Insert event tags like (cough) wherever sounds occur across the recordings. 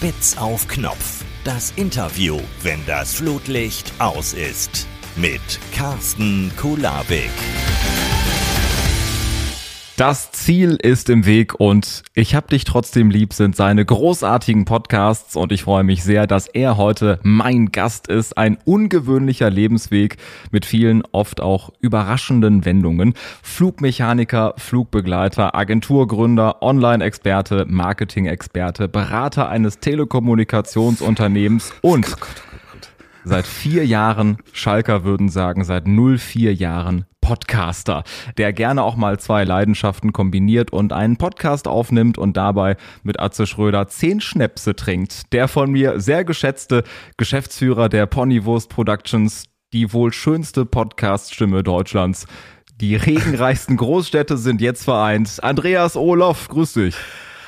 Spitz auf Knopf. Das Interview, wenn das Flutlicht aus ist. Mit Carsten Kulabik. Das Ziel ist im Weg und ich hab dich trotzdem lieb sind seine großartigen Podcasts und ich freue mich sehr, dass er heute mein Gast ist. Ein ungewöhnlicher Lebensweg mit vielen oft auch überraschenden Wendungen. Flugmechaniker, Flugbegleiter, Agenturgründer, Online-Experte, Marketing-Experte, Berater eines Telekommunikationsunternehmens und seit vier Jahren, Schalker würden sagen, seit 04 Jahren Podcaster, der gerne auch mal zwei Leidenschaften kombiniert und einen Podcast aufnimmt und dabei mit Atze Schröder zehn Schnäpse trinkt. Der von mir sehr geschätzte Geschäftsführer der Ponywurst Productions, die wohl schönste Podcast-Stimme Deutschlands. Die regenreichsten Großstädte sind jetzt vereint. Andreas Olof, grüß dich.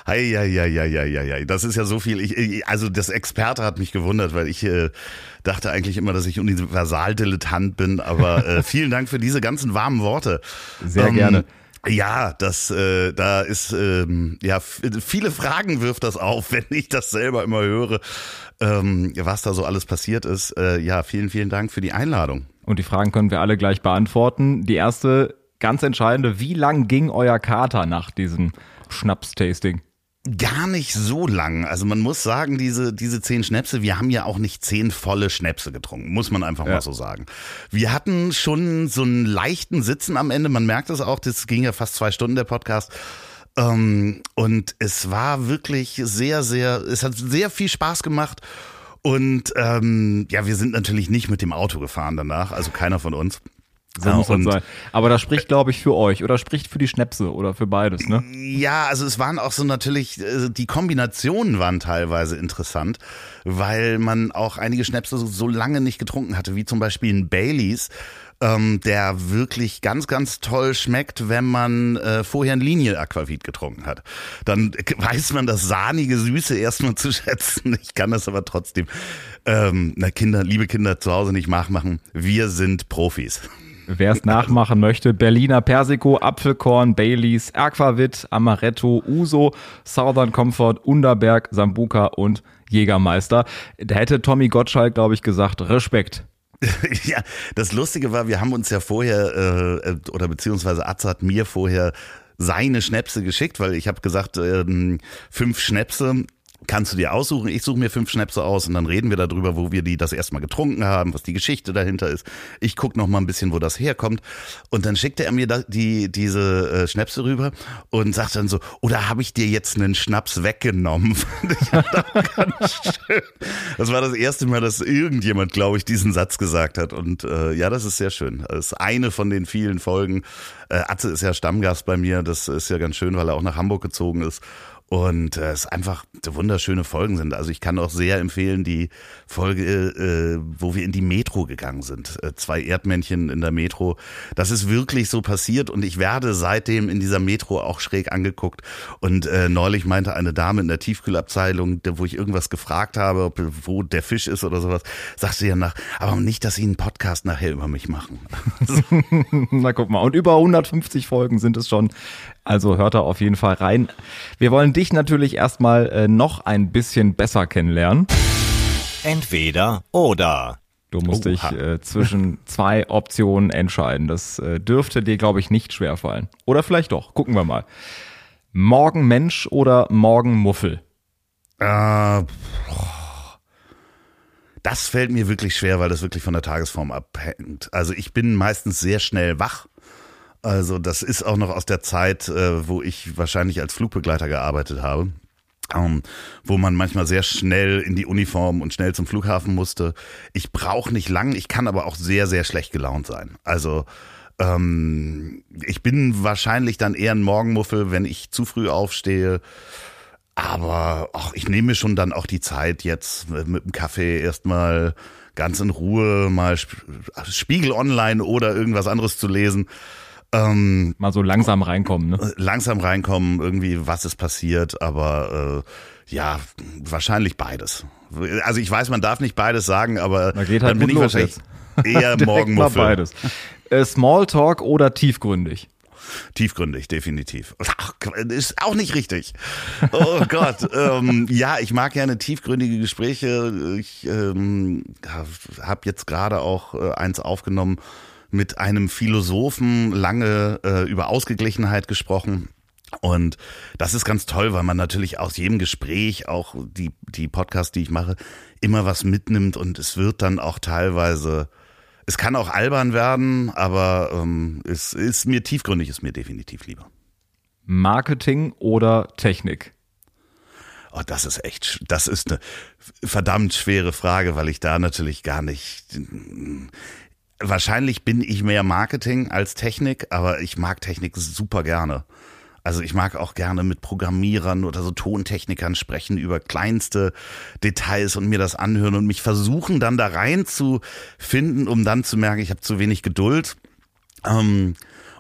Hei, hei, hei, hei, hei, hei. Das ist ja so viel. Ich, also das Experte hat mich gewundert, weil ich äh, dachte eigentlich immer, dass ich Universaldilettant bin. Aber äh, (laughs) vielen Dank für diese ganzen warmen Worte. Sehr ähm, gerne. Ja, das äh, da ist ähm, ja viele Fragen wirft das auf, (laughs) wenn ich das selber immer höre, ähm, was da so alles passiert ist. Äh, ja, vielen vielen Dank für die Einladung. Und die Fragen können wir alle gleich beantworten. Die erste ganz entscheidende: Wie lang ging euer Kater nach diesem Schnapstasting? Gar nicht so lang. Also man muss sagen, diese, diese zehn Schnäpse, wir haben ja auch nicht zehn volle Schnäpse getrunken, muss man einfach ja. mal so sagen. Wir hatten schon so einen leichten Sitzen am Ende, man merkt es auch, das ging ja fast zwei Stunden der Podcast. Ähm, und es war wirklich sehr, sehr, es hat sehr viel Spaß gemacht. Und ähm, ja, wir sind natürlich nicht mit dem Auto gefahren danach, also keiner von uns. So ja, muss das sein. Aber das spricht, glaube ich, für euch oder spricht für die Schnäpse oder für beides, ne? Ja, also es waren auch so natürlich, äh, die Kombinationen waren teilweise interessant, weil man auch einige Schnäpse so lange nicht getrunken hatte, wie zum Beispiel ein Baileys, ähm, der wirklich ganz, ganz toll schmeckt, wenn man äh, vorher ein Linie-Aquavit getrunken hat. Dann weiß man das sahnige Süße erstmal zu (laughs) schätzen. Ich kann das aber trotzdem, ähm, na Kinder, liebe Kinder zu Hause nicht nachmachen. Wir sind Profis. Wer es nachmachen möchte, Berliner Persico, Apfelkorn, Baileys, Aquavit, Amaretto, Uso, Southern Comfort, Underberg, Sambuka und Jägermeister. Da hätte Tommy Gottschalk, glaube ich, gesagt, Respekt. (laughs) ja, das Lustige war, wir haben uns ja vorher, äh, oder beziehungsweise Atze hat mir vorher seine Schnäpse geschickt, weil ich habe gesagt, ähm, fünf Schnäpse kannst du dir aussuchen. Ich suche mir fünf Schnäpse aus und dann reden wir darüber, wo wir die das erstmal getrunken haben, was die Geschichte dahinter ist. Ich gucke noch mal ein bisschen, wo das herkommt. Und dann schickte er mir da die, diese äh, Schnäpse rüber und sagt dann so, oder habe ich dir jetzt einen Schnaps weggenommen? (laughs) (laughs) das war das erste Mal, dass irgendjemand, glaube ich, diesen Satz gesagt hat. Und äh, ja, das ist sehr schön. Das ist eine von den vielen Folgen. Äh, Atze ist ja Stammgast bei mir. Das ist ja ganz schön, weil er auch nach Hamburg gezogen ist und äh, es einfach wunderschöne Folgen sind. Also ich kann auch sehr empfehlen die Folge, äh, wo wir in die Metro gegangen sind. Äh, zwei Erdmännchen in der Metro. Das ist wirklich so passiert und ich werde seitdem in dieser Metro auch schräg angeguckt. Und äh, neulich meinte eine Dame in der Tiefkühlabteilung, wo ich irgendwas gefragt habe, ob, wo der Fisch ist oder sowas, sagte ja nach, aber nicht, dass sie einen Podcast nachher über mich machen. (laughs) Na guck mal, und über 150 Folgen sind es schon. Also hört da auf jeden Fall rein. Wir wollen dich natürlich erstmal äh, noch ein bisschen besser kennenlernen. Entweder oder. Du musst Oha. dich äh, zwischen zwei Optionen entscheiden. Das äh, dürfte dir, glaube ich, nicht schwer fallen. Oder vielleicht doch. Gucken wir mal. Morgen Mensch oder morgen Muffel? Äh, das fällt mir wirklich schwer, weil das wirklich von der Tagesform abhängt. Also ich bin meistens sehr schnell wach also das ist auch noch aus der Zeit, äh, wo ich wahrscheinlich als Flugbegleiter gearbeitet habe. Um, wo man manchmal sehr schnell in die Uniform und schnell zum Flughafen musste. Ich brauche nicht lang, ich kann aber auch sehr, sehr schlecht gelaunt sein. Also ähm, ich bin wahrscheinlich dann eher ein Morgenmuffel, wenn ich zu früh aufstehe. Aber ach, ich nehme mir schon dann auch die Zeit, jetzt mit dem Kaffee erstmal ganz in Ruhe mal Spiegel online oder irgendwas anderes zu lesen. Ähm, Mal so langsam reinkommen, ne? Äh, langsam reinkommen, irgendwie, was ist passiert, aber äh, ja, wahrscheinlich beides. Also ich weiß, man darf nicht beides sagen, aber da geht halt dann bin ich wahrscheinlich jetzt. eher (laughs) Morgenmuffel. beides. Äh, Smalltalk oder tiefgründig? tiefgründig, definitiv. Ach, ist auch nicht richtig. Oh (laughs) Gott. ähm, ja, ich mag gerne tiefgründige Gespräche. Ich ähm, habe jetzt gerade auch äh, eins aufgenommen mit einem Philosophen, lange äh, über Ausgeglichenheit gesprochen. Und das ist ganz toll, weil man natürlich aus jedem Gespräch, auch die, die Podcasts, die ich mache, immer was mitnimmt und es wird dann auch teilweise, es kann auch albern werden, aber ähm, es ist mir tiefgründig, ist mir definitiv lieber. Marketing oder Technik? Oh, das ist echt, das ist eine verdammt schwere Frage, weil ich da natürlich gar nicht. Wahrscheinlich bin ich mehr Marketing als Technik, aber ich mag Technik super gerne. Also ich mag auch gerne mit Programmierern oder so Tontechnikern sprechen über kleinste Details und mir das anhören und mich versuchen dann da rein zu finden, um dann zu merken, ich habe zu wenig Geduld. Ähm,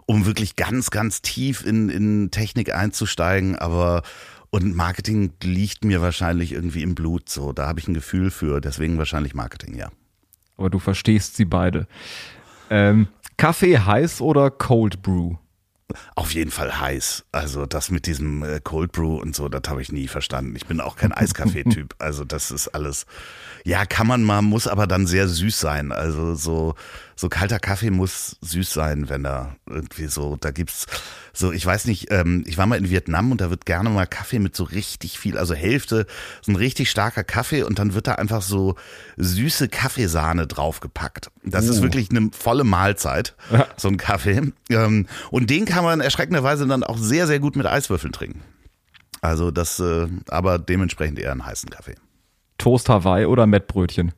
um wirklich ganz, ganz tief in, in Technik einzusteigen, aber und Marketing liegt mir wahrscheinlich irgendwie im Blut so. Da habe ich ein Gefühl für, deswegen wahrscheinlich Marketing, ja. Aber du verstehst sie beide. Ähm, Kaffee heiß oder Cold Brew? Auf jeden Fall heiß. Also das mit diesem äh, Cold Brew und so, das habe ich nie verstanden. Ich bin auch kein Eiskaffee-Typ. (laughs) Also das ist alles, ja, kann man mal, muss aber dann sehr süß sein. Also so, so kalter Kaffee muss süß sein, wenn er irgendwie so, da gibt's so, ich weiß nicht, ähm, ich war mal in Vietnam und da wird gerne mal Kaffee mit so richtig viel, also Hälfte, so ein richtig starker Kaffee und dann wird da einfach so süße Kaffeesahne draufgepackt. Das uh. ist wirklich eine volle Mahlzeit, so ein Kaffee. Ähm, und den kann man erschreckenderweise dann auch sehr, sehr gut mit Eiswürfeln trinken. Also das, äh, aber dementsprechend eher einen heißen Kaffee. Toast Hawaii oder Mettbrötchen?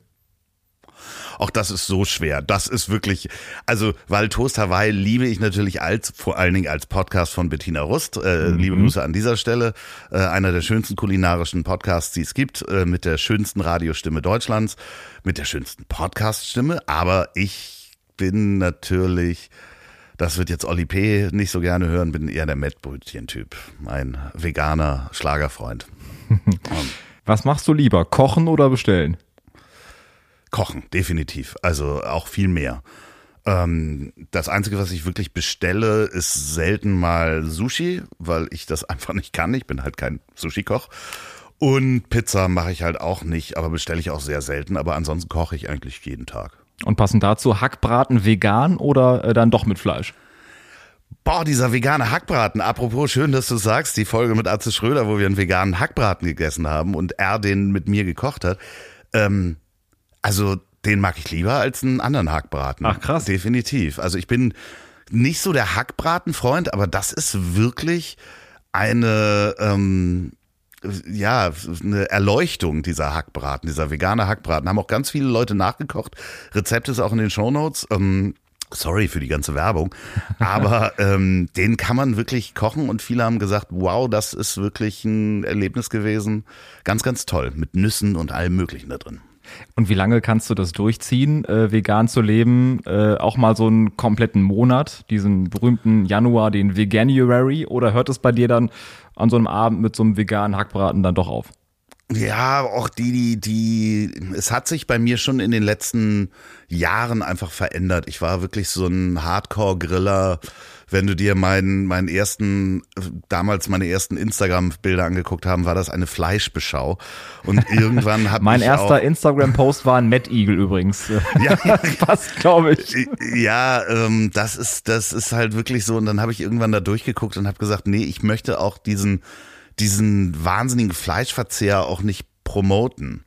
Auch das ist so schwer. Das ist wirklich, also, weil Toast Hawaii liebe ich natürlich als, vor allen Dingen als Podcast von Bettina Rust. Äh, mhm. Liebe Grüße an dieser Stelle. Äh, einer der schönsten kulinarischen Podcasts, die es gibt, äh, mit der schönsten Radiostimme Deutschlands, mit der schönsten Podcaststimme. Aber ich bin natürlich, das wird jetzt Olli P. nicht so gerne hören, bin eher der Mettbrötchen-Typ. Ein veganer Schlagerfreund. (laughs) Was machst du lieber, kochen oder bestellen? Kochen, definitiv. Also auch viel mehr. Ähm, das Einzige, was ich wirklich bestelle, ist selten mal Sushi, weil ich das (laughs) einfach nicht kann. Ich bin halt kein Sushi-Koch. Und Pizza mache ich halt auch nicht, aber bestelle ich auch sehr selten. Aber ansonsten koche ich eigentlich jeden Tag. Und passend dazu Hackbraten vegan oder äh, dann doch mit Fleisch? Boah, dieser vegane Hackbraten. Apropos, schön, dass du sagst, die Folge mit Arze Schröder, wo wir einen veganen Hackbraten gegessen haben und er den mit mir gekocht hat. Ähm, also den mag ich lieber als einen anderen Hackbraten. Ach krass. Definitiv. Also ich bin nicht so der Hackbratenfreund, aber das ist wirklich eine ähm, ja, eine Erleuchtung dieser Hackbraten, dieser vegane Hackbraten. Haben auch ganz viele Leute nachgekocht. Rezept ist auch in den Shownotes. Ähm, sorry für die ganze Werbung, aber (laughs) ähm, den kann man wirklich kochen und viele haben gesagt, wow, das ist wirklich ein Erlebnis gewesen. Ganz, ganz toll. Mit Nüssen und allem Möglichen da drin. Und wie lange kannst du das durchziehen, äh, vegan zu leben? Äh, auch mal so einen kompletten Monat, diesen berühmten Januar, den Veganuary? Oder hört es bei dir dann an so einem Abend mit so einem veganen Hackbraten dann doch auf? Ja, auch die, die, die, es hat sich bei mir schon in den letzten Jahren einfach verändert. Ich war wirklich so ein Hardcore-Griller wenn du dir meinen, meinen ersten, damals meine ersten Instagram-Bilder angeguckt haben, war das eine Fleischbeschau. Und (laughs) irgendwann hat Mein erster Instagram-Post war ein Mad Eagle übrigens. (laughs) Ja, (laughs) das passt, glaube ich. Ja, ähm, das ist, das ist halt wirklich so. Und dann habe ich irgendwann da durchgeguckt und habe gesagt, nee, ich möchte auch diesen, diesen wahnsinnigen Fleischverzehr auch nicht promoten.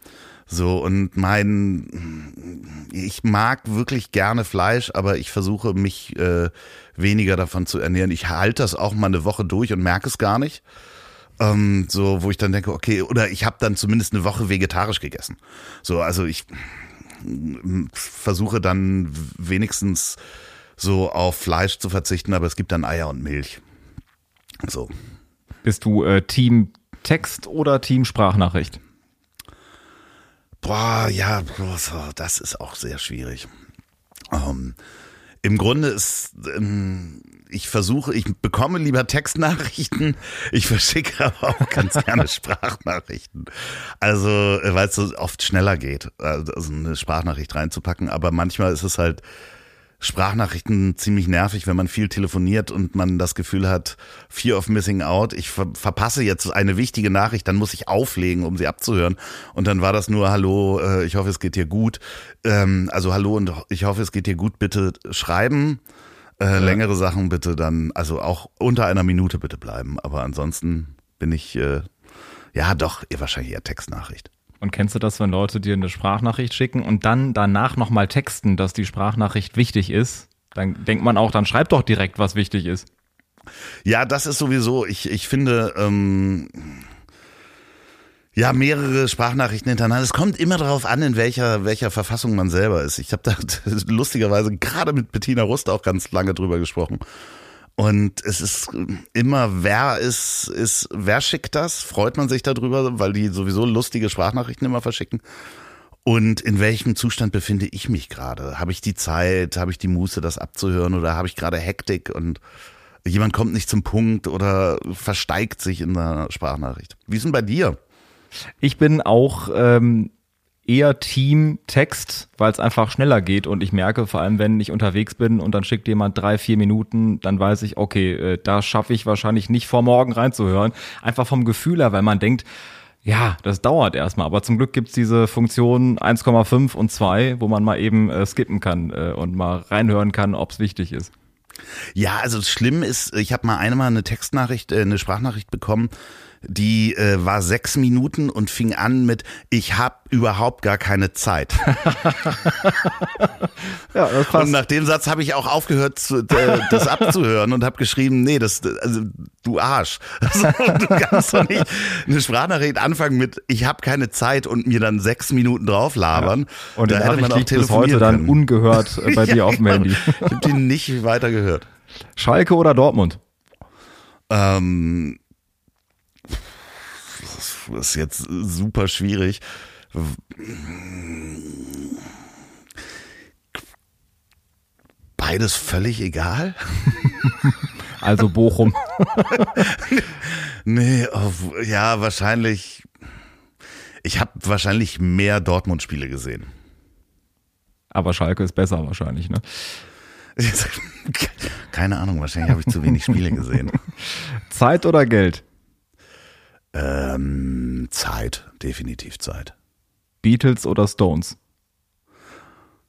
So, und mein, ich mag wirklich gerne Fleisch, aber ich versuche mich äh, weniger davon zu ernähren. Ich halte das auch mal eine Woche durch und merke es gar nicht. Ähm, so, wo ich dann denke, okay, oder ich habe dann zumindest eine Woche vegetarisch gegessen. So, also ich versuche dann wenigstens so auf Fleisch zu verzichten, aber es gibt dann Eier und Milch. So. Bist du äh, Team Text oder Team Sprachnachricht? Boah, ja, das ist auch sehr schwierig. Ähm, Im Grunde ist, ähm, ich versuche, ich bekomme lieber Textnachrichten, ich verschicke (laughs) aber auch ganz gerne Sprachnachrichten. Also, äh, weil es so oft schneller geht, also eine Sprachnachricht reinzupacken, aber manchmal ist es halt Sprachnachrichten ziemlich nervig, wenn man viel telefoniert und man das Gefühl hat, Fear of Missing Out. Ich ver verpasse jetzt eine wichtige Nachricht, dann muss ich auflegen, um sie abzuhören. Und dann war das nur Hallo, äh, ich hoffe, es geht dir gut. Ähm, also Hallo und ich hoffe, es geht dir gut. Bitte schreiben. Äh, ja. Längere Sachen bitte dann, also auch unter einer Minute bitte bleiben. Aber ansonsten bin ich, äh, ja doch, ihr wahrscheinlich eher Textnachricht. Und kennst du das, wenn Leute dir eine Sprachnachricht schicken und dann danach nochmal texten, dass die Sprachnachricht wichtig ist? Dann denkt man auch, dann schreib doch direkt, was wichtig ist. Ja, das ist sowieso, ich, ich finde, ähm, ja, mehrere Sprachnachrichten hintereinander. Es kommt immer darauf an, in welcher, welcher Verfassung man selber ist. Ich habe da (laughs) lustigerweise gerade mit Bettina Rust auch ganz lange drüber gesprochen. Und es ist immer, wer ist, ist, wer schickt das? Freut man sich darüber, weil die sowieso lustige Sprachnachrichten immer verschicken. Und in welchem Zustand befinde ich mich gerade? Habe ich die Zeit, habe ich die Muße, das abzuhören oder habe ich gerade Hektik und jemand kommt nicht zum Punkt oder versteigt sich in der Sprachnachricht? Wie ist denn bei dir? Ich bin auch ähm, eher Team Text, weil es einfach schneller geht und ich merke, vor allem wenn ich unterwegs bin und dann schickt jemand drei, vier Minuten, dann weiß ich, okay, äh, da schaffe ich wahrscheinlich nicht vor morgen reinzuhören. Einfach vom Gefühl her, weil man denkt, ja, das dauert erstmal, aber zum Glück gibt's diese Funktion 1,5 und 2, wo man mal eben äh, skippen kann äh, und mal reinhören kann, ob's wichtig ist. Ja, also schlimm ist, ich habe mal einmal eine Textnachricht, äh, eine Sprachnachricht bekommen, die äh, war sechs Minuten und fing an mit Ich habe überhaupt gar keine Zeit. (laughs) ja, das passt. Und nach dem Satz habe ich auch aufgehört, zu, äh, das abzuhören und habe geschrieben, nee, das, also du Arsch. (laughs) Also, du kannst doch nicht eine Sprachnachricht anfangen mit Ich habe keine Zeit und mir dann sechs Minuten drauf labern. Ja. Und da hätte man auch bis heute dann können. ungehört äh, bei (laughs) dir auf dem genau. Handy. Ich habe die nicht weiter gehört. Schalke oder Dortmund? Ähm, ist jetzt super schwierig. Beides völlig egal. (laughs) Also Bochum. nee, oh, ja, wahrscheinlich. Ich habe wahrscheinlich mehr Dortmund-Spiele gesehen. Aber Schalke ist besser wahrscheinlich, ne? (laughs) Keine Ahnung, wahrscheinlich habe ich zu wenig Spiele gesehen. (laughs) Zeit oder Geld? Ähm, Zeit, definitiv Zeit. Beatles oder Stones?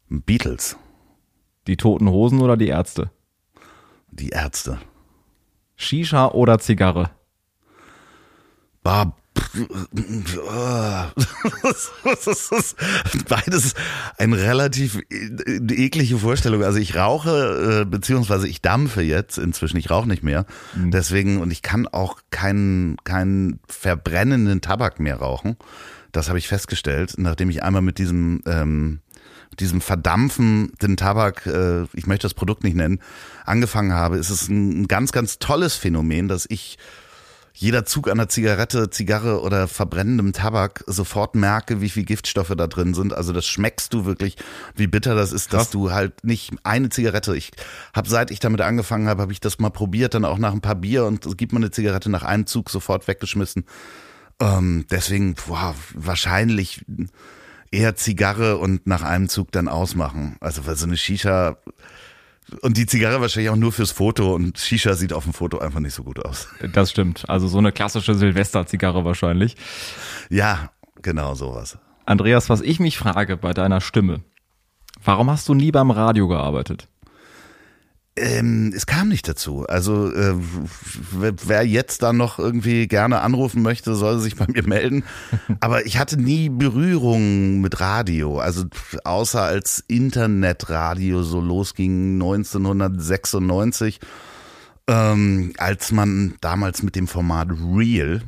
Beatles. Die Toten Hosen oder die Ärzte? Die Ärzte. Shisha oder Zigarre? Bah, das (laughs) ist beides eine relativ eklige Vorstellung. Also ich rauche, äh, beziehungsweise ich dampfe jetzt inzwischen, ich rauche nicht mehr. Mhm. Deswegen, und ich kann auch keinen, keinen verbrennenden Tabak mehr rauchen. Das habe ich festgestellt, nachdem ich einmal mit diesem, ähm, diesem verdampfenden Tabak, äh, ich möchte das Produkt nicht nennen, angefangen habe, ist es ein ganz, ganz tolles Phänomen, dass ich jeder Zug einer Zigarette, Zigarre oder verbrennendem Tabak sofort merke, wie viel Giftstoffe da drin sind. Also das schmeckst du wirklich, wie bitter das ist, Krass. dass du halt nicht eine Zigarette. Ich habe seit ich damit angefangen habe, habe ich das mal probiert, dann auch nach ein paar Bier und gibt man eine Zigarette nach einem Zug sofort weggeschmissen. Ähm, deswegen, boah, wahrscheinlich eher Zigarre und nach einem Zug dann ausmachen. Also weil so eine Shisha und die Zigarre wahrscheinlich auch nur fürs Foto und Shisha sieht auf dem Foto einfach nicht so gut aus. Das stimmt. Also so eine klassische Silvester-Zigarre wahrscheinlich. Ja, genau sowas. Andreas, was ich mich frage bei deiner Stimme, warum hast du nie beim Radio gearbeitet? Ähm, es kam nicht dazu. Also äh, wer jetzt dann noch irgendwie gerne anrufen möchte, soll sich bei mir melden. (laughs) Aber ich hatte nie Berührung mit Radio. Also außer als Internetradio so losging 1996, ähm, als man damals mit dem Format Real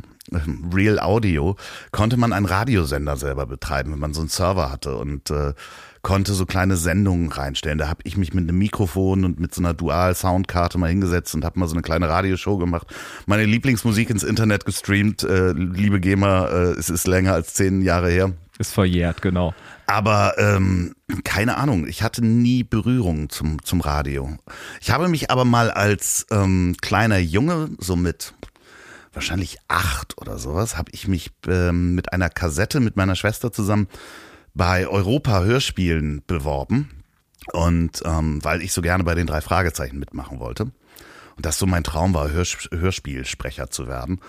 Real Audio, konnte man einen Radiosender selber betreiben, wenn man so einen Server hatte und äh, konnte so kleine Sendungen reinstellen. Da habe ich mich mit einem Mikrofon und mit so einer Dual-Soundkarte mal hingesetzt und habe mal so eine kleine Radioshow gemacht. Meine Lieblingsmusik ins Internet gestreamt. Äh, liebe GEMA, äh, es ist länger als zehn Jahre her. Ist verjährt, genau. Aber ähm, keine Ahnung, ich hatte nie Berührung zum, zum Radio. Ich habe mich aber mal als ähm, kleiner Junge, so mit wahrscheinlich acht oder sowas, habe ich mich ähm, mit einer Kassette mit meiner Schwester zusammen bei Europa Hörspielen beworben. Und ähm, weil ich so gerne bei den drei Fragezeichen mitmachen wollte. Und das so mein Traum war, Hörs Hörspielsprecher zu werden.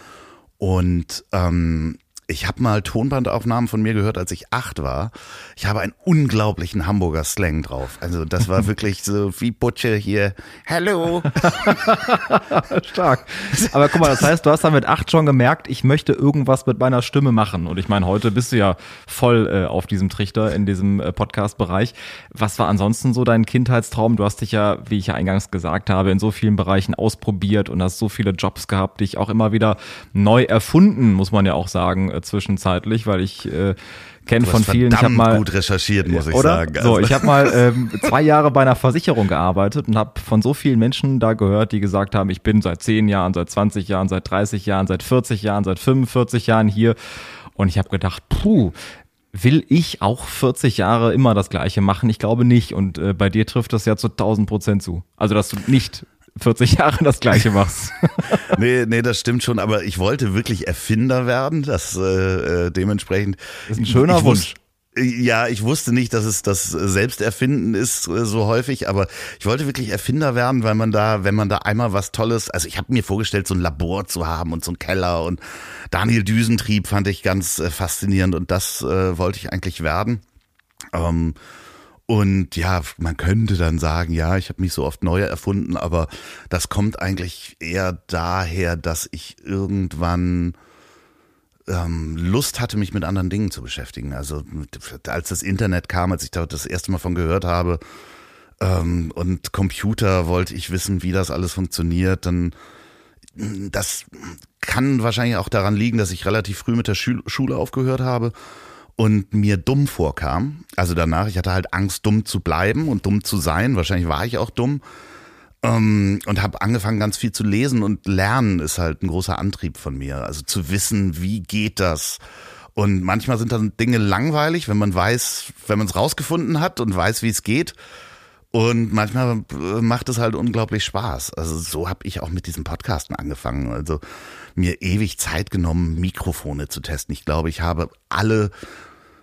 Und ähm, ich habe mal Tonbandaufnahmen von mir gehört, als ich acht war. Ich habe einen unglaublichen Hamburger Slang drauf. Also das war (laughs) wirklich so wie Butche hier. Hallo. (laughs) Stark. Aber guck mal, das heißt, du hast dann mit acht schon gemerkt, ich möchte irgendwas mit meiner Stimme machen. Und ich meine, heute bist du ja voll äh, auf diesem Trichter in diesem äh, Podcast-Bereich. Was war ansonsten so dein Kindheitstraum? Du hast dich ja, wie ich ja eingangs gesagt habe, in so vielen Bereichen ausprobiert und hast so viele Jobs gehabt, dich auch immer wieder neu erfunden, muss man ja auch sagen äh, zwischenzeitlich, weil ich äh, kenne von vielen. Ich habe mal gut recherchiert, muss ich oder? sagen. Also. So, ich habe mal ähm, (laughs) zwei Jahre bei einer Versicherung gearbeitet und habe von so vielen Menschen da gehört, die gesagt haben, ich bin seit zehn Jahren, seit 20 Jahren, seit 30 Jahren, seit 40 Jahren, seit 45 Jahren hier. Und ich habe gedacht, puh, will ich auch 40 Jahre immer das Gleiche machen? Ich glaube nicht. Und äh, bei dir trifft das ja zu 1000 Prozent zu. Also, dass du nicht 40 Jahre das Gleiche machst. (laughs) nee, nee, das stimmt schon, aber ich wollte wirklich Erfinder werden, das äh, äh dementsprechend. Das ist ein schöner ich, Wunsch. Ja, ich wusste nicht, dass es das Selbsterfinden ist äh, so häufig, aber ich wollte wirklich Erfinder werden, weil man da, wenn man da einmal was Tolles, also ich habe mir vorgestellt, so ein Labor zu haben und so ein Keller und Daniel Düsentrieb fand ich ganz äh, faszinierend und das äh, wollte ich eigentlich werden. Ähm, und ja, man könnte dann sagen, ja, ich habe mich so oft neu erfunden, aber das kommt eigentlich eher daher, dass ich irgendwann ähm, Lust hatte, mich mit anderen Dingen zu beschäftigen. Also als das Internet kam, als ich da das erste Mal von gehört habe ähm, und Computer wollte ich wissen, wie das alles funktioniert, dann das kann wahrscheinlich auch daran liegen, dass ich relativ früh mit der Schule aufgehört habe und mir dumm vorkam. Also danach, ich hatte halt Angst, dumm zu bleiben und dumm zu sein. Wahrscheinlich war ich auch dumm. Ähm, und habe angefangen, ganz viel zu lesen und lernen ist halt ein großer Antrieb von mir. Also zu wissen, wie geht das? Und manchmal sind dann Dinge langweilig, wenn man weiß, wenn man es rausgefunden hat und weiß, wie es geht. Und manchmal äh, macht es halt unglaublich Spaß. Also so habe ich auch mit diesem Podcasten angefangen. Also mir ewig Zeit genommen, Mikrofone zu testen. Ich glaube, ich habe alle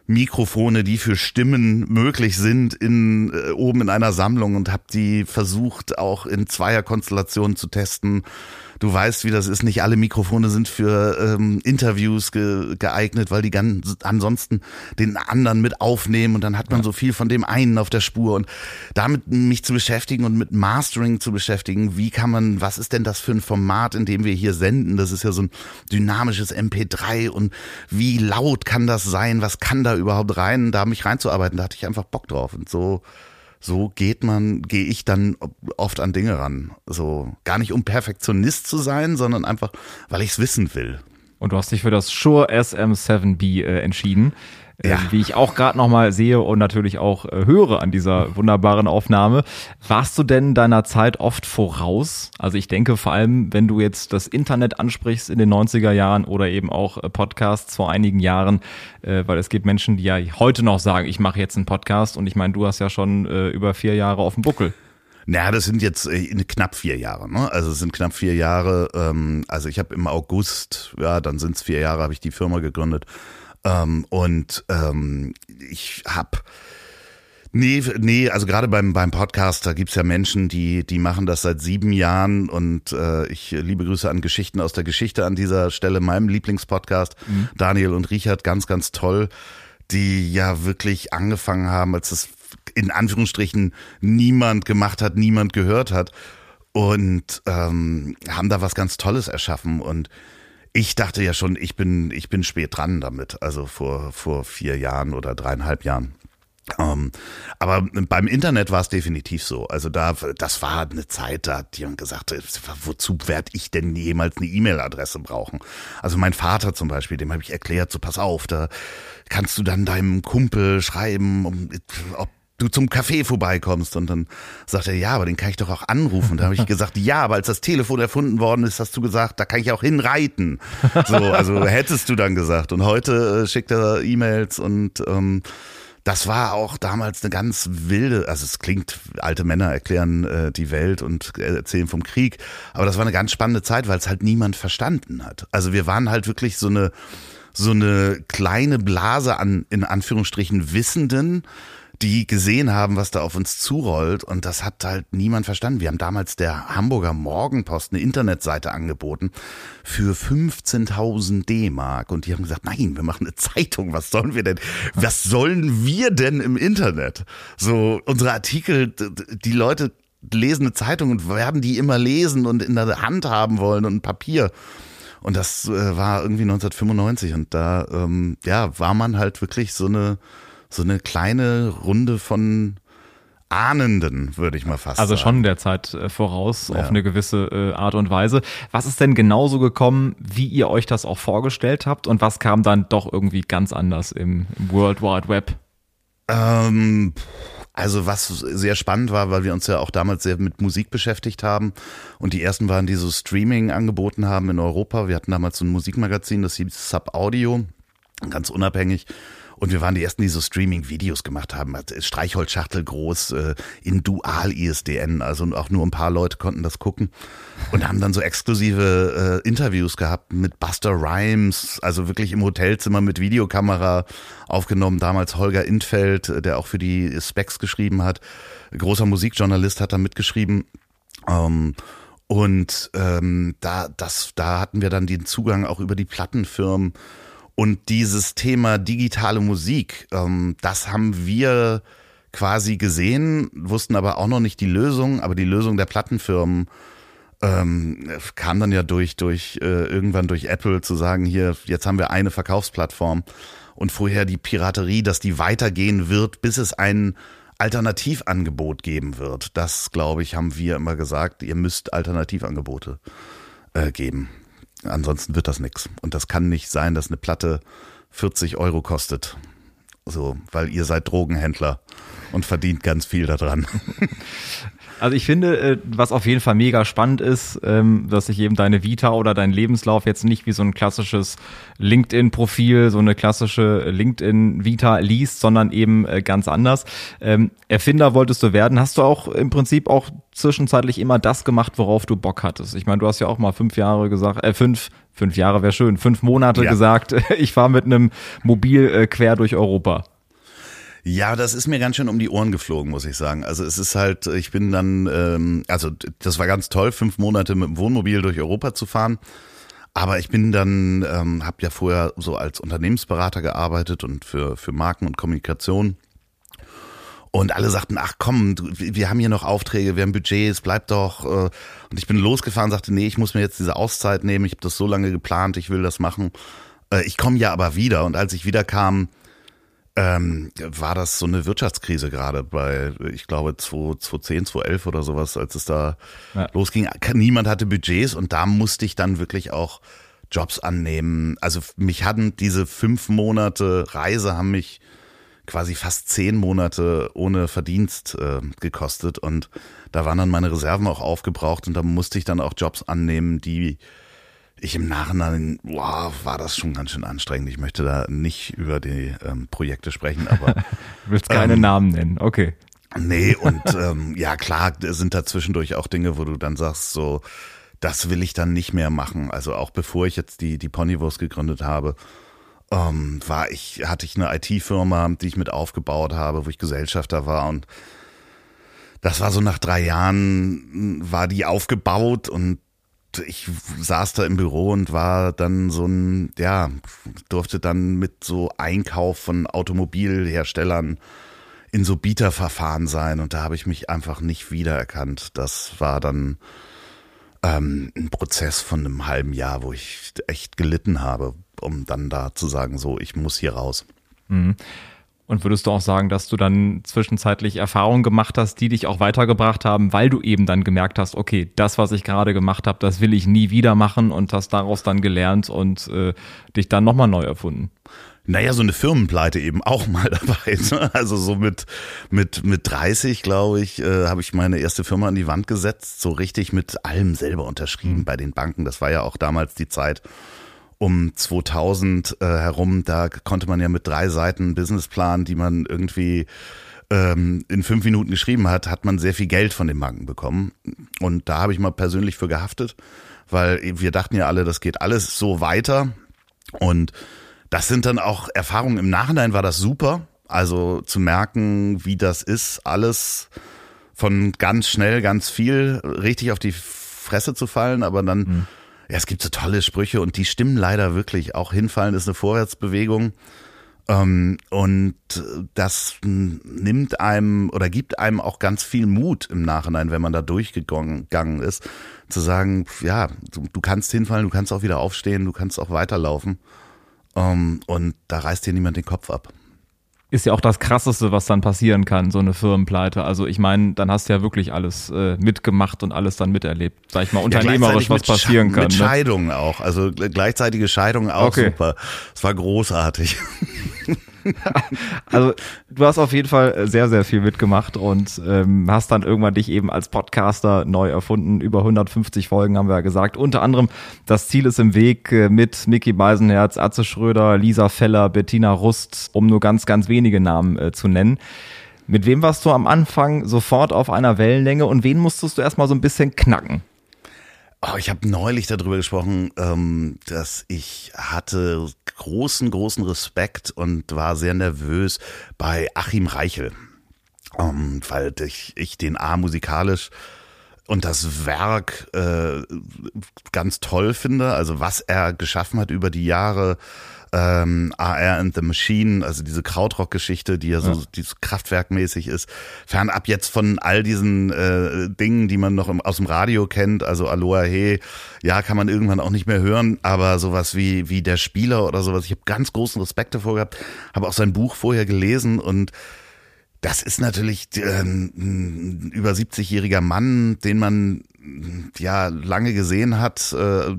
Mikrofone, die für Stimmen möglich sind, in, äh, oben in einer Sammlung und habe die versucht auch in Zweierkonstellationen zu testen du weißt, wie das ist. Nicht alle Mikrofone sind für ähm, Interviews ge geeignet, weil die ganz ansonsten den anderen mit aufnehmen und dann hat man ja. so viel von dem einen auf der Spur und damit mich zu beschäftigen und mit Mastering zu beschäftigen. Wie kann man, was ist denn das für ein Format, in dem wir hier senden? Das ist ja so ein dynamisches MP3 und wie laut kann das sein? Was kann da überhaupt rein? Da mich reinzuarbeiten, da hatte ich einfach Bock drauf und so so geht man, gehe ich dann oft an Dinge ran. So gar nicht um Perfektionist zu sein, sondern einfach, weil ich es wissen will. Und du hast dich für das Shure SM7B äh, entschieden. Äh, ja. wie ich auch gerade nochmal sehe und natürlich auch äh, höre an dieser wunderbaren Aufnahme. Warst du denn deiner Zeit oft voraus? Also ich denke vor allem, wenn du jetzt das Internet ansprichst in den 90er Jahren oder eben auch äh, Podcasts vor einigen Jahren, äh, weil es gibt Menschen, die ja heute noch sagen, ich mache jetzt einen Podcast und ich meine, du hast ja schon äh, über vier Jahre auf dem Buckel. Naja, das sind jetzt äh, knapp vier Jahre. Ne? Also es sind knapp vier Jahre. Ähm, also ich habe im August, ja, dann sind es vier Jahre, habe ich die Firma gegründet. Ähm, und ähm, ich habe Nee, nee, also gerade beim, beim Podcast, da gibt's ja Menschen, die, die machen das seit sieben Jahren. Und äh, ich liebe Grüße an Geschichten aus der Geschichte an dieser Stelle, meinem Lieblingspodcast, mhm. Daniel und Richard, ganz, ganz toll, die ja wirklich angefangen haben, als es in Anführungsstrichen niemand gemacht hat, niemand gehört hat. Und ähm, haben da was ganz Tolles erschaffen. Und ich dachte ja schon, ich bin, ich bin spät dran damit, also vor, vor vier Jahren oder dreieinhalb Jahren. Um, ähm, aber beim Internet war es definitiv so. Also da, das war eine Zeit, da hat jemand gesagt, wozu werde ich denn jemals eine E-Mail-Adresse brauchen? Also mein Vater zum Beispiel, dem habe ich erklärt, so pass auf, da kannst du dann deinem Kumpel schreiben, ob du zum Café vorbeikommst. Und dann sagt er, ja, aber den kann ich doch auch anrufen. Da habe ich (laughs) gesagt, ja, aber als das Telefon erfunden worden ist, hast du gesagt, da kann ich auch hinreiten. So, also (laughs) hättest du dann gesagt. Und heute äh, schickt er E-Mails und ähm, das war auch damals eine ganz wilde, also es klingt, alte Männer erklären äh, die Welt und erzählen vom Krieg, aber das war eine ganz spannende Zeit, weil es halt niemand verstanden hat. Also wir waren halt wirklich so eine so eine kleine Blase an in Anführungsstrichen Wissenden, die gesehen haben, was da auf uns zurollt. Und das hat halt niemand verstanden. Wir haben damals der Hamburger Morgenpost eine Internetseite angeboten für 15.000 D-Mark. Und die haben gesagt, nein, wir machen eine Zeitung. Was sollen wir denn? Was sollen wir denn im Internet? So, unsere Artikel, die Leute lesen eine Zeitung und werden die immer lesen und in der Hand haben wollen und Papier. Und das äh, war irgendwie 1995 und da ähm, ja war man halt wirklich so eine so eine kleine Runde von Ahnenden, würde ich mal fast also sagen. Also schon der Zeit äh, voraus ja. auf eine gewisse äh, Art und Weise. Was ist denn genauso gekommen, wie ihr euch das auch vorgestellt habt und was kam dann doch irgendwie ganz anders im, im World Wide Web? Ähm, also was sehr spannend war, weil wir uns ja auch damals sehr mit Musik beschäftigt haben und die ersten waren, die so Streaming angeboten haben in Europa. Wir hatten damals so ein Musikmagazin, das hieß Sub Audio, ganz unabhängig und wir waren die ersten, die so Streaming-Videos gemacht haben. Streichholzschachtel groß äh, in Dual-ISDN. Also auch nur ein paar Leute konnten das gucken. Und haben dann so exklusive äh, Interviews gehabt mit Buster Rhymes, also wirklich im Hotelzimmer mit Videokamera aufgenommen. Damals Holger Intfeld, äh, der auch für die Specs geschrieben hat. Großer Musikjournalist hat da mitgeschrieben. Ähm, und ähm, da, das, da hatten wir dann den Zugang auch über die Plattenfirmen und dieses Thema digitale Musik, ähm, das haben wir quasi gesehen, wussten aber auch noch nicht die Lösung, aber die Lösung der Plattenfirmen ähm, kam dann ja durch, durch äh, irgendwann durch Apple zu sagen, hier, jetzt haben wir eine Verkaufsplattform und vorher die Piraterie, dass die weitergehen wird, bis es ein Alternativangebot geben wird. Das, glaube ich, haben wir immer gesagt, ihr müsst Alternativangebote äh, geben. Ansonsten wird das nichts. Und das kann nicht sein, dass eine Platte 40 Euro kostet. So, weil ihr seid Drogenhändler und verdient ganz viel daran. (laughs) Also ich finde, äh, was auf jeden Fall mega spannend ist, ähm, dass sich eben deine Vita oder dein Lebenslauf jetzt nicht wie so ein klassisches LinkedIn-Profil, so eine klassische LinkedIn-Vita liest, sondern eben äh, ganz anders. Ähm, Erfinder wolltest du werden. Hast du auch im Prinzip auch zwischenzeitlich immer das gemacht, worauf du Bock hattest? Ich meine, du hast ja auch mal fünf Jahre gesagt, äh, fünf, fünf Jahre wäre schön, fünf Monate ja. gesagt, (laughs) ich fahre mit einem Mobil äh, quer durch Europa. Ja, das ist mir ganz schön um die Ohren geflogen, muss ich sagen. Also es ist halt, ich bin dann, ähm, also das war ganz toll, fünf Monate mit dem Wohnmobil durch Europa zu fahren. Aber ich bin dann, ähm, habe ja vorher so als Unternehmensberater gearbeitet und für, für Marken und Kommunikation. Und alle sagten, ach komm, wir haben hier noch Aufträge, wir haben Budgets, bleib doch. Äh. Und ich bin losgefahren, sagte, nee, ich muss mir jetzt diese Auszeit nehmen, ich habe das so lange geplant, ich will das machen. Äh, ich komme ja aber wieder. Und als ich wiederkam, ähm, war das so eine Wirtschaftskrise gerade bei, ich glaube, 2010, 2011 oder sowas, als es da ja. losging. Niemand hatte Budgets und da musste ich dann wirklich auch Jobs annehmen. Also mich hatten diese fünf Monate Reise haben mich quasi fast zehn Monate ohne Verdienst äh, gekostet und da waren dann meine Reserven auch aufgebraucht und da musste ich dann auch Jobs annehmen, die ich im Nachhinein, wow, war das schon ganz schön anstrengend. Ich möchte da nicht über die ähm, Projekte sprechen, aber. du (laughs) willst keine ähm, Namen nennen, okay. Nee, (laughs) und ähm, ja, klar, sind da zwischendurch auch Dinge, wo du dann sagst, so, das will ich dann nicht mehr machen. Also auch bevor ich jetzt die, die Ponywurst gegründet habe, ähm, war ich, hatte ich eine IT-Firma, die ich mit aufgebaut habe, wo ich Gesellschafter war und das war so nach drei Jahren war die aufgebaut und ich saß da im Büro und war dann so ein, ja, durfte dann mit so Einkauf von Automobilherstellern in so Bieterverfahren sein und da habe ich mich einfach nicht wiedererkannt. Das war dann ähm, ein Prozess von einem halben Jahr, wo ich echt gelitten habe, um dann da zu sagen, so, ich muss hier raus. Mhm. Und würdest du auch sagen, dass du dann zwischenzeitlich Erfahrungen gemacht hast, die dich auch weitergebracht haben, weil du eben dann gemerkt hast, okay, das, was ich gerade gemacht habe, das will ich nie wieder machen und hast daraus dann gelernt und äh, dich dann nochmal neu erfunden? Naja, so eine Firmenpleite eben auch mal (laughs) dabei. Ne? Also so mit, mit, mit 30, glaube ich, äh, habe ich meine erste Firma an die Wand gesetzt, so richtig mit allem selber unterschrieben mhm. bei den Banken. Das war ja auch damals die Zeit, um 2000 äh, herum, da konnte man ja mit drei Seiten Businessplan, die man irgendwie ähm, in fünf Minuten geschrieben hat, hat man sehr viel Geld von den Banken bekommen. Und da habe ich mal persönlich für gehaftet, weil wir dachten ja alle, das geht alles so weiter. Und das sind dann auch Erfahrungen. Im Nachhinein war das super. Also zu merken, wie das ist, alles von ganz schnell, ganz viel richtig auf die Fresse zu fallen, aber dann, mhm. Ja, es gibt so tolle Sprüche und die stimmen leider wirklich. Auch hinfallen ist eine Vorwärtsbewegung. Ähm, und das nimmt einem oder gibt einem auch ganz viel Mut im Nachhinein, wenn man da durchgegangen ist, zu sagen, ja, du, du kannst hinfallen, du kannst auch wieder aufstehen, du kannst auch weiterlaufen. Ähm, und da reißt dir niemand den Kopf ab ist ja auch das Krasseste, was dann passieren kann, so eine Firmenpleite. Also ich meine, dann hast du ja wirklich alles äh, mitgemacht und alles dann miterlebt. Sag ich mal, unternehmerisch, ja, was passieren kann. Mit ne? Scheidungen auch, also gleichzeitige Scheidungen auch okay. super. Es war großartig. (laughs) (laughs) also du hast auf jeden Fall sehr, sehr viel mitgemacht und ähm, hast dann irgendwann dich eben als Podcaster neu erfunden. Über 150 Folgen haben wir ja gesagt. Unter anderem Das Ziel ist im Weg äh, mit Mickey Beisenherz, Atze Schröder, Lisa Feller, Bettina Rust, um nur ganz, ganz wenige Namen äh, zu nennen. Mit wem warst du am Anfang sofort auf einer Wellenlänge und wen musstest du erstmal so ein bisschen knacken? Oh, ich habe neulich darüber gesprochen, ähm, dass ich hatte großen, großen Respekt und war sehr nervös bei Achim Reichel, ähm, weil ich, ich den A musikalisch und das Werk äh, ganz toll finde, also was er geschaffen hat über die Jahre ähm, AR and the Machine, also diese Krautrock-Geschichte, die ja so ja. die kraftwerkmäßig ist, fernab jetzt von all diesen äh, Dingen, die man noch im, aus dem Radio kennt, also Aloha He, ja, kann man irgendwann auch nicht mehr hören, aber sowas wie, wie der Spieler oder sowas, ich habe ganz großen Respekt davor gehabt, habe auch sein Buch vorher gelesen und das ist natürlich äh, ein über 70-jähriger Mann, den man ja lange gesehen hat. Äh,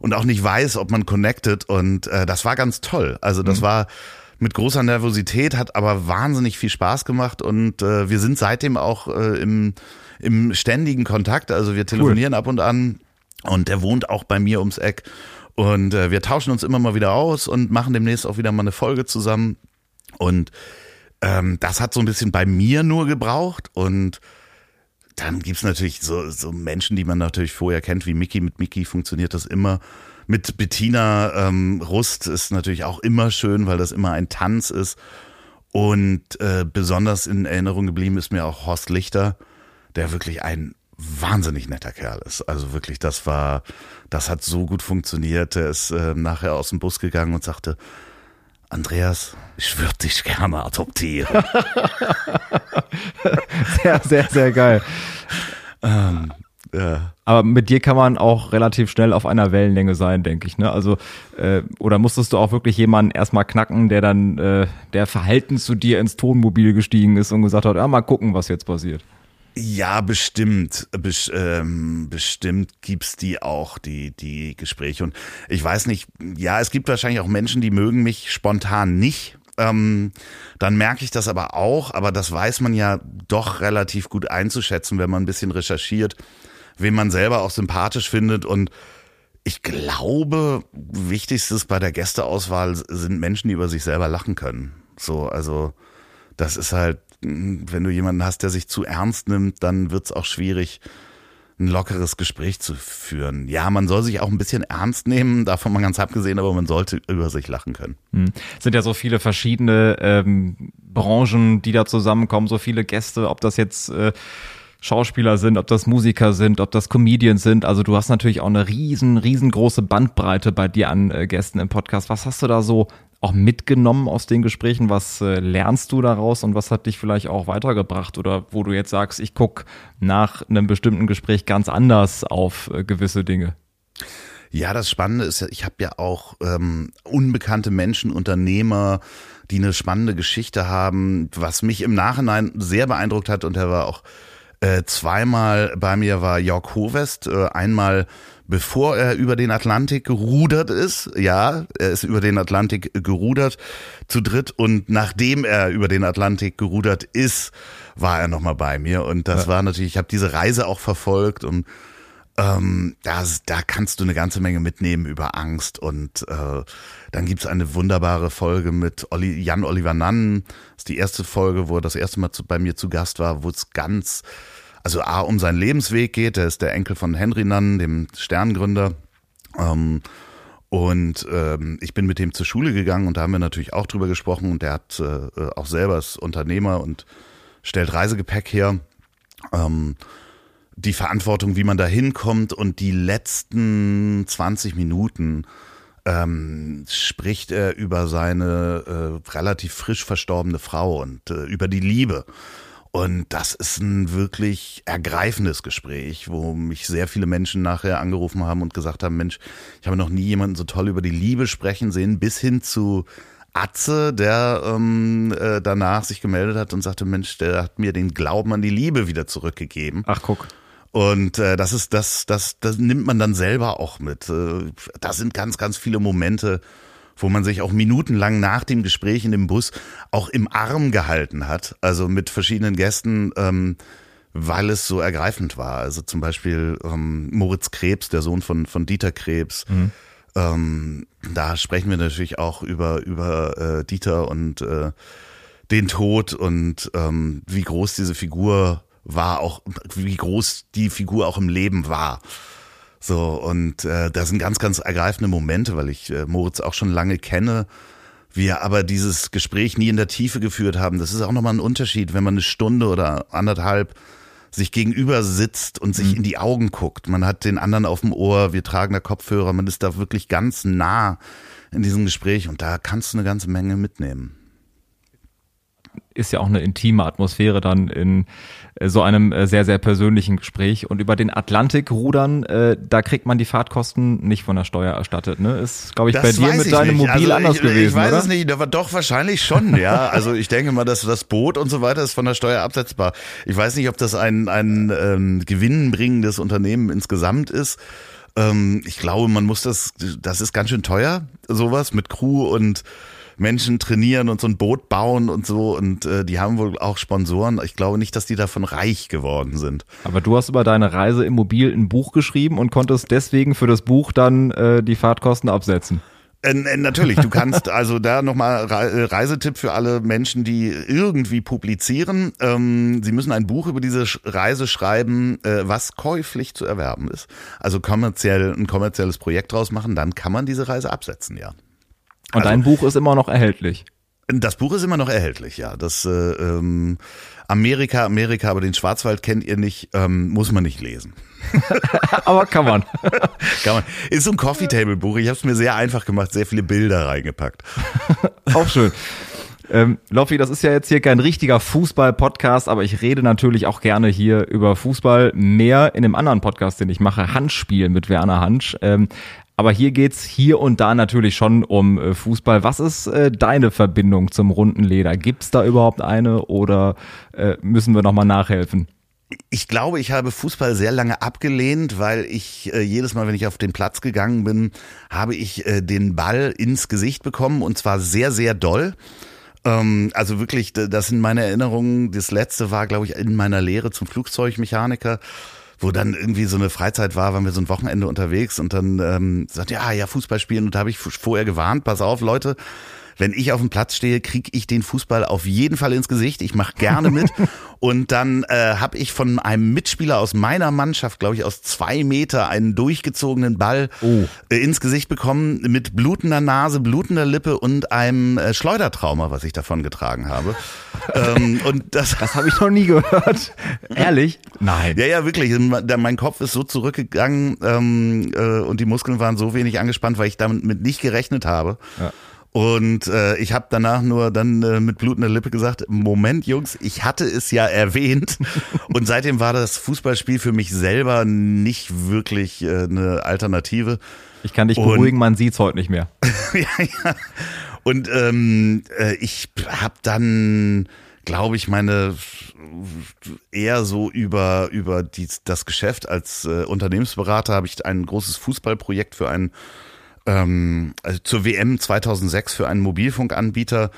und auch nicht weiß, ob man connected. Und äh, das war ganz toll. Also das mhm. war mit großer Nervosität, hat aber wahnsinnig viel Spaß gemacht und äh, wir sind seitdem auch äh, im, im ständigen Kontakt. Also wir telefonieren cool. ab und an und der wohnt auch bei mir ums Eck. Und äh, wir tauschen uns immer mal wieder aus und machen demnächst auch wieder mal eine Folge zusammen. Und ähm, das hat so ein bisschen bei mir nur gebraucht und dann gibt's natürlich so, so Menschen, die man natürlich vorher kennt, wie Mickey. Mit Mickey funktioniert das immer. Mit Bettina ähm, Rust ist natürlich auch immer schön, weil das immer ein Tanz ist. Und äh, besonders in Erinnerung geblieben ist mir auch Horst Lichter, der wirklich ein wahnsinnig netter Kerl ist. Also wirklich, das war, das hat so gut funktioniert. Er ist äh, nachher aus dem Bus gegangen und sagte, Andreas, ich würde dich gerne adoptieren. (laughs) sehr, sehr, sehr geil. Ähm, ja. Aber mit dir kann man auch relativ schnell auf einer Wellenlänge sein, denke ich. Ne? Also äh, oder musstest du auch wirklich jemanden erstmal knacken, der dann äh, der Verhalten zu dir ins Tonmobil gestiegen ist und gesagt hat, ja mal gucken, was jetzt passiert. Ja, bestimmt. Bes ähm, bestimmt gibt's die auch, die, die Gespräche. Und ich weiß nicht, ja, es gibt wahrscheinlich auch Menschen, die mögen mich spontan nicht. Ähm, dann merke ich das aber auch, aber das weiß man ja doch relativ gut einzuschätzen, wenn man ein bisschen recherchiert, wen man selber auch sympathisch findet. Und ich glaube, wichtigstes bei der Gästeauswahl sind Menschen, die über sich selber lachen können. So, also das ist halt wenn du jemanden hast, der sich zu ernst nimmt, dann wird es auch schwierig, ein lockeres Gespräch zu führen. Ja, man soll sich auch ein bisschen ernst nehmen, davon mal ganz abgesehen, aber man sollte über sich lachen können. Hm. Es sind ja so viele verschiedene ähm, Branchen, die da zusammenkommen, so viele Gäste, ob das jetzt äh, Schauspieler sind, ob das Musiker sind, ob das Comedians sind. Also du hast natürlich auch eine riesen, riesengroße Bandbreite bei dir an äh, Gästen im Podcast. Was hast du da so auch mitgenommen aus den Gesprächen? Was äh, lernst du daraus und was hat dich vielleicht auch weitergebracht? Oder wo du jetzt sagst, ich gucke nach einem bestimmten Gespräch ganz anders auf äh, gewisse Dinge? Ja, das Spannende ist, ich habe ja auch ähm, unbekannte Menschen, Unternehmer, die eine spannende Geschichte haben, was mich im Nachhinein sehr beeindruckt hat und er war auch äh, zweimal bei mir war Jörg Hovest, äh, einmal bevor er über den Atlantik gerudert ist. Ja, er ist über den Atlantik gerudert zu dritt und nachdem er über den Atlantik gerudert ist, war er nochmal bei mir und das ja. war natürlich, ich habe diese Reise auch verfolgt und ähm, da, da kannst du eine ganze Menge mitnehmen über Angst und äh, dann gibt's eine wunderbare Folge mit Olli, Jan Oliver Nannen. Das ist die erste Folge, wo er das erste Mal zu, bei mir zu Gast war, wo es ganz also A, um seinen Lebensweg geht. Er ist der Enkel von Henry Nunn, dem Sterngründer. Ähm, Und ähm, ich bin mit dem zur Schule gegangen und da haben wir natürlich auch drüber gesprochen und der hat äh, auch selber ist Unternehmer und stellt Reisegepäck her. Ähm, die Verantwortung, wie man da hinkommt und die letzten 20 Minuten ähm, spricht er über seine äh, relativ frisch verstorbene Frau und äh, über die Liebe. Und das ist ein wirklich ergreifendes Gespräch, wo mich sehr viele Menschen nachher angerufen haben und gesagt haben, Mensch, ich habe noch nie jemanden so toll über die Liebe sprechen sehen, bis hin zu Atze, der ähm, äh, danach sich gemeldet hat und sagte, Mensch, der hat mir den Glauben an die Liebe wieder zurückgegeben. Ach, guck. Und äh, das ist das, das, das nimmt man dann selber auch mit. Äh, da sind ganz, ganz viele Momente, wo man sich auch minutenlang nach dem Gespräch in dem Bus auch im Arm gehalten hat, also mit verschiedenen Gästen, ähm, weil es so ergreifend war. Also zum Beispiel ähm, Moritz Krebs, der Sohn von, von Dieter Krebs. Mhm. Ähm, da sprechen wir natürlich auch über, über äh, Dieter und äh, den Tod und ähm, wie groß diese Figur war, auch wie groß die Figur auch im Leben war. So, und äh, das sind ganz, ganz ergreifende Momente, weil ich äh, Moritz auch schon lange kenne. Wir aber dieses Gespräch nie in der Tiefe geführt haben. Das ist auch nochmal ein Unterschied, wenn man eine Stunde oder anderthalb sich gegenüber sitzt und sich mhm. in die Augen guckt. Man hat den anderen auf dem Ohr, wir tragen da Kopfhörer, man ist da wirklich ganz nah in diesem Gespräch und da kannst du eine ganze Menge mitnehmen ist ja auch eine intime Atmosphäre dann in äh, so einem äh, sehr, sehr persönlichen Gespräch. Und über den Atlantik rudern, äh, da kriegt man die Fahrtkosten nicht von der Steuer erstattet. Ne? Ist, glaube ich, das bei dir mit deinem nicht. Mobil also anders ich, gewesen. Ich weiß oder? es nicht, aber doch wahrscheinlich schon, ja. (laughs) Also ich denke mal, dass das Boot und so weiter ist von der Steuer absetzbar. Ich weiß nicht, ob das ein, ein ähm, gewinnbringendes Unternehmen insgesamt ist ähm, ich glaube, man muss das, das ist ganz schön teuer, sowas mit Crew und Menschen trainieren und so ein Boot bauen und so. Und äh, die haben wohl auch Sponsoren. Ich glaube nicht, dass die davon reich geworden sind. Aber du hast über deine Reise im Mobil ein Buch geschrieben und konntest deswegen für das Buch dann äh, die Fahrtkosten absetzen. Äh, äh natürlich, du kannst (laughs) also da nochmal äh, Reisetipp für alle Menschen, die irgendwie publizieren. Ähm, sie müssen ein Buch über diese Reise schreiben, äh, was käuflich zu erwerben ist. Also kommerziell ein kommerzielles Projekt draus machen, dann kann man diese Reise absetzen, ja. Und also, dein Buch ist immer noch erhältlich. Das Buch ist immer noch erhältlich, ja. Das äh, ähm, Amerika, Amerika, aber den Schwarzwald kennt ihr nicht, ähm, muss man nicht lesen. (laughs) aber kann man. (laughs) kann man. Ist so ein Coffee Table Buch. Ich habe es mir sehr einfach gemacht, sehr viele Bilder reingepackt. (laughs) Auch schön. Ähm, Loffi, das ist ja jetzt hier kein richtiger Fußball-Podcast, aber ich rede natürlich auch gerne hier über Fußball mehr in dem anderen Podcast, den ich mache, Handspiel mit Werner Hansch. Ähm, aber hier geht's hier und da natürlich schon um äh, Fußball. Was ist äh, deine Verbindung zum runden Leder? Gibt's da überhaupt eine oder äh, müssen wir nochmal nachhelfen? Ich glaube, ich habe Fußball sehr lange abgelehnt, weil ich äh, jedes Mal, wenn ich auf den Platz gegangen bin, habe ich äh, den Ball ins Gesicht bekommen und zwar sehr, sehr doll. Ähm, also wirklich, das sind meine Erinnerungen. Das letzte war, glaube ich, in meiner Lehre zum Flugzeugmechaniker wo dann irgendwie so eine Freizeit war, waren wir so ein Wochenende unterwegs und dann ähm, sagt ja, ja, Fußball spielen. Und da habe ich vorher gewarnt, pass auf, Leute, wenn ich auf dem Platz stehe, kriege ich den Fußball auf jeden Fall ins Gesicht. Ich mache gerne mit. (laughs) und dann äh, habe ich von einem Mitspieler aus meiner Mannschaft, glaube ich, aus zwei Meter einen durchgezogenen Ball oh. äh, ins Gesicht bekommen mit blutender Nase, blutender Lippe und einem äh, Schleudertrauma, was ich davon getragen habe. (laughs) ähm, und das, das habe ich noch nie gehört. Ehrlich? Nein. Ja, ja, wirklich. Mein Kopf ist so zurückgegangen ähm, äh, und die Muskeln waren so wenig angespannt, weil ich damit nicht gerechnet habe. Ja. Und äh, ich habe danach nur dann äh, mit blutender Lippe gesagt, Moment Jungs, ich hatte es ja erwähnt. (laughs) Und seitdem war das Fußballspiel für mich selber nicht wirklich äh, eine Alternative. Ich kann dich beruhigen, man sieht's heute nicht mehr. (laughs) ja, ja. Und ähm, äh, ich habe dann, glaube ich, meine eher so über über die, das Geschäft als äh, Unternehmensberater habe ich ein großes Fußballprojekt für einen ähm, also zur WM 2006 für einen Mobilfunkanbieter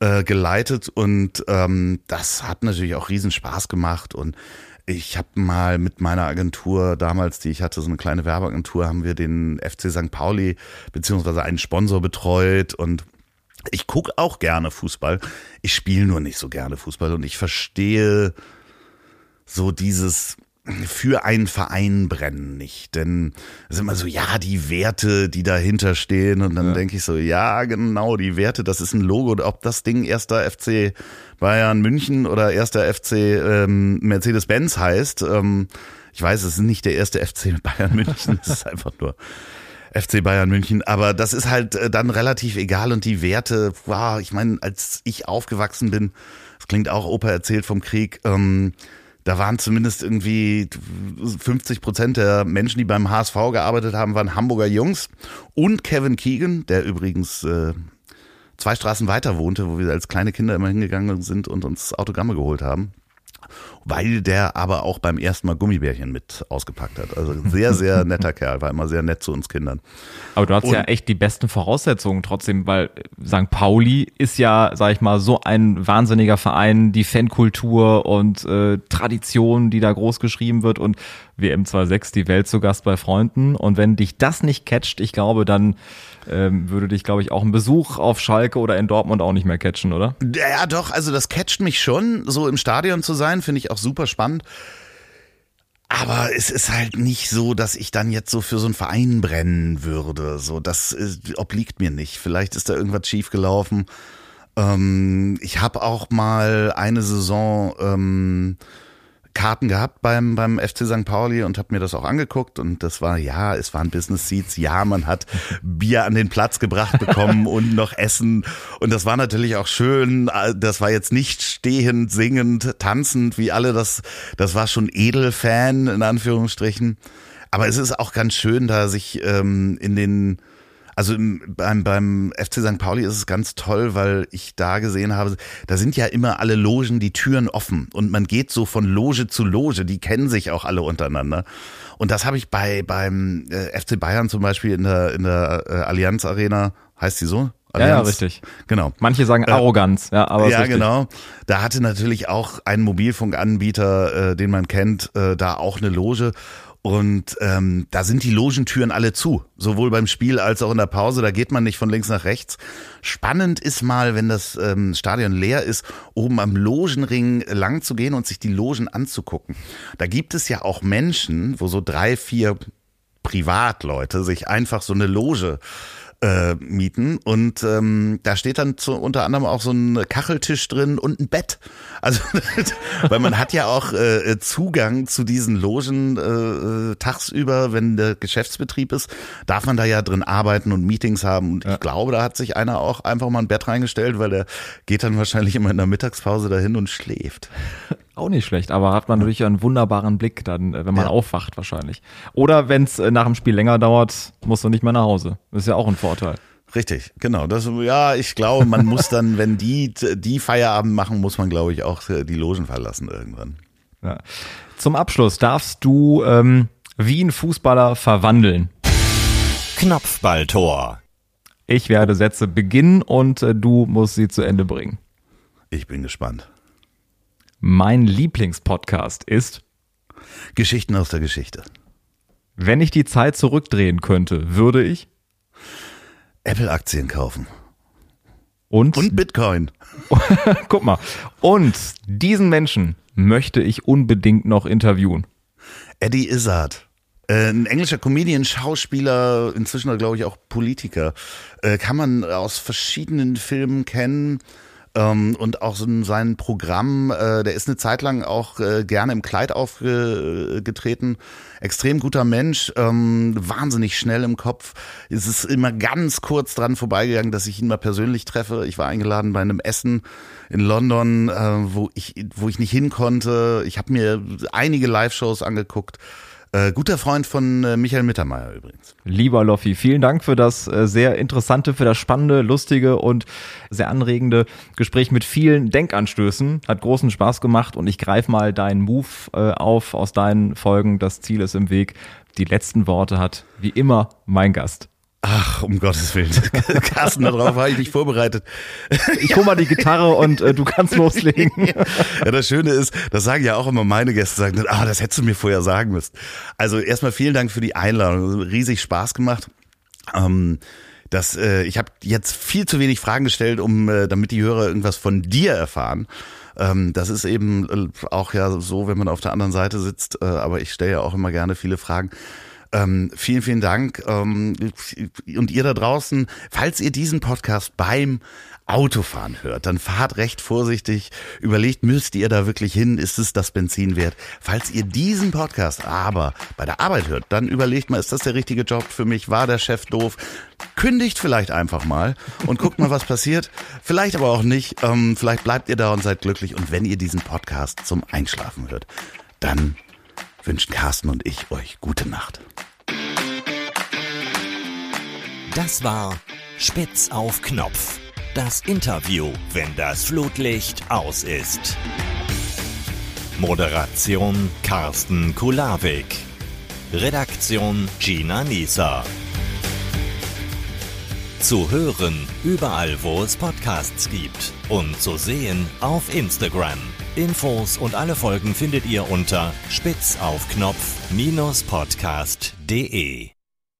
äh, geleitet und ähm, das hat natürlich auch riesen Spaß gemacht und ich habe mal mit meiner Agentur damals, die ich hatte, so eine kleine Werbeagentur, haben wir den FC St. Pauli beziehungsweise einen Sponsor betreut und ich gucke auch gerne Fußball. Ich spiele nur nicht so gerne Fußball und ich verstehe so dieses für einen Verein brennen nicht. Denn es ist immer so, ja, die Werte, die dahinter stehen. Und dann ja. denke ich so, ja, genau, die Werte, das ist ein Logo. Ob das Ding erster FC Bayern München oder erster FC ähm, Mercedes-Benz heißt, ähm, ich weiß, es ist nicht der erste FC (laughs) Bayern München, es ist einfach nur FC Bayern München. Aber das ist halt äh, dann relativ egal und die Werte, wow, ich meine, als ich aufgewachsen bin, das klingt auch Opa erzählt vom Krieg, ähm, da waren zumindest irgendwie 50 Prozent der Menschen, die beim HSV gearbeitet haben, waren Hamburger Jungs. Und Kevin Keegan, der übrigens äh, zwei Straßen weiter wohnte, wo wir als kleine Kinder immer hingegangen sind und uns Autogramme geholt haben weil der aber auch beim ersten Mal Gummibärchen mit ausgepackt hat. Also sehr, sehr (laughs) netter Kerl, war immer sehr nett zu uns Kindern. Aber du hast und, ja echt die besten Voraussetzungen trotzdem, weil St. Pauli ist ja, sag ich mal, so ein wahnsinniger Verein, die Fankultur und äh, Tradition, die da groß geschrieben wird und WM26, die Welt zu Gast bei Freunden. Und wenn dich das nicht catcht, ich glaube, dann ähm, würde dich, glaube ich, auch ein Besuch auf Schalke oder in Dortmund auch nicht mehr catchen, oder? Ja, doch, also das catcht mich schon, so im Stadion zu sein, finde ich auch super spannend. Aber es ist halt nicht so, dass ich dann jetzt so für so einen Verein brennen würde. So, das ist, obliegt mir nicht. Vielleicht ist da irgendwas schiefgelaufen. Ähm, ich habe auch mal eine Saison ähm, Karten gehabt beim, beim FC St. Pauli und habe mir das auch angeguckt. Und das war, ja, es waren Business Seats, ja, man hat Bier an den Platz gebracht bekommen (laughs) und noch Essen. Und das war natürlich auch schön, das war jetzt nicht stehend, singend, tanzend, wie alle das, das war schon Edelfan in Anführungsstrichen, aber es ist auch ganz schön, da sich ähm, in den also im, beim, beim FC St. Pauli ist es ganz toll, weil ich da gesehen habe, da sind ja immer alle Logen, die Türen offen und man geht so von Loge zu Loge, die kennen sich auch alle untereinander. Und das habe ich bei beim äh, FC Bayern zum Beispiel in der in der äh, Allianz Arena, heißt die so? Allianz. Ja, ja, richtig. Genau. Manche sagen äh, Arroganz, ja, aber ja, genau. Da hatte natürlich auch ein Mobilfunkanbieter, äh, den man kennt, äh, da auch eine Loge und ähm, da sind die Logentüren alle zu, sowohl beim Spiel als auch in der Pause. Da geht man nicht von links nach rechts. Spannend ist mal, wenn das ähm, Stadion leer ist, oben am Logenring lang zu gehen und sich die Logen anzugucken. Da gibt es ja auch Menschen, wo so drei, vier Privatleute sich einfach so eine Loge äh, mieten und ähm, da steht dann zu, unter anderem auch so ein Kacheltisch drin und ein Bett. Also (laughs) weil man hat ja auch äh, Zugang zu diesen Logen äh, tagsüber, wenn der Geschäftsbetrieb ist, darf man da ja drin arbeiten und Meetings haben und ja. ich glaube, da hat sich einer auch einfach mal ein Bett reingestellt, weil der geht dann wahrscheinlich immer in der Mittagspause dahin und schläft. Auch nicht schlecht, aber hat man natürlich einen wunderbaren Blick dann, äh, wenn man ja. aufwacht wahrscheinlich. Oder wenn es äh, nach dem Spiel länger dauert, musst du nicht mehr nach Hause. Das ist ja auch ein Vorteil. Richtig, genau. Das, ja, ich glaube, man muss dann, (laughs) wenn die, die Feierabend machen, muss man, glaube ich, auch äh, die Logen verlassen irgendwann. Ja. Zum Abschluss darfst du ähm, wie ein Fußballer verwandeln. Knopfballtor. Ich werde Sätze beginnen und äh, du musst sie zu Ende bringen. Ich bin gespannt. Mein Lieblingspodcast ist Geschichten aus der Geschichte. Wenn ich die Zeit zurückdrehen könnte, würde ich Apple-Aktien kaufen. Und? Und Bitcoin. (laughs) Guck mal. Und diesen Menschen möchte ich unbedingt noch interviewen. Eddie Izzard. Äh, ein englischer Comedian, Schauspieler, inzwischen glaube ich auch Politiker. Äh, kann man aus verschiedenen Filmen kennen ähm, und auch so sein Programm, äh, der ist eine Zeit lang auch äh, gerne im Kleid aufgetreten. Extrem guter Mensch, ähm, wahnsinnig schnell im Kopf. Es ist immer ganz kurz dran vorbeigegangen, dass ich ihn mal persönlich treffe. Ich war eingeladen bei einem Essen in London, äh, wo ich wo ich nicht hin konnte. Ich habe mir einige Live-Shows angeguckt. Äh, guter Freund von äh, Michael Mittermeier übrigens. Lieber Loffi, vielen Dank für das äh, sehr interessante, für das spannende, lustige und sehr anregende Gespräch mit vielen Denkanstößen. Hat großen Spaß gemacht und ich greife mal deinen Move äh, auf aus deinen Folgen. Das Ziel ist im Weg. Die letzten Worte hat wie immer mein Gast. Ach, um Gottes Willen. (laughs) Carsten, darauf war ich nicht vorbereitet. Ich hol mal die Gitarre und äh, du kannst (laughs) loslegen. ja, das Schöne ist, das sagen ja auch immer meine Gäste, sagen, ah, das hättest du mir vorher sagen müssen. Also erstmal vielen Dank für die Einladung. Riesig Spaß gemacht. Ähm, Das, äh, ich habe jetzt viel zu wenig Fragen gestellt, um äh, damit die Hörer irgendwas von dir erfahren. Ähm, das ist eben äh, auch ja so, wenn man auf der anderen Seite sitzt. Äh, aber ich stelle ja auch immer gerne viele Fragen. Ähm, vielen, vielen Dank. Ähm, und ihr da draußen, falls ihr diesen Podcast beim Autofahren hört, dann fahrt recht vorsichtig, überlegt, müsst ihr da wirklich hin, ist es das Benzin wert? Falls ihr diesen Podcast aber bei der Arbeit hört, dann überlegt mal, ist das der richtige Job für mich? War der Chef doof? Kündigt vielleicht einfach mal und guckt mal, was passiert. Vielleicht aber auch nicht. Ähm, vielleicht bleibt ihr da und seid glücklich. Und wenn ihr diesen Podcast zum Einschlafen hört, dann wünschen Carsten und ich euch gute Nacht. Das war Spitz auf Knopf. Das Interview, wenn das Flutlicht aus ist. Moderation Carsten Kulawik. Redaktion Gina Nieser. Zu hören überall, wo es Podcasts gibt und zu sehen auf Instagram. Infos und alle Folgen findet ihr unter spitzaufknopf-podcast.de.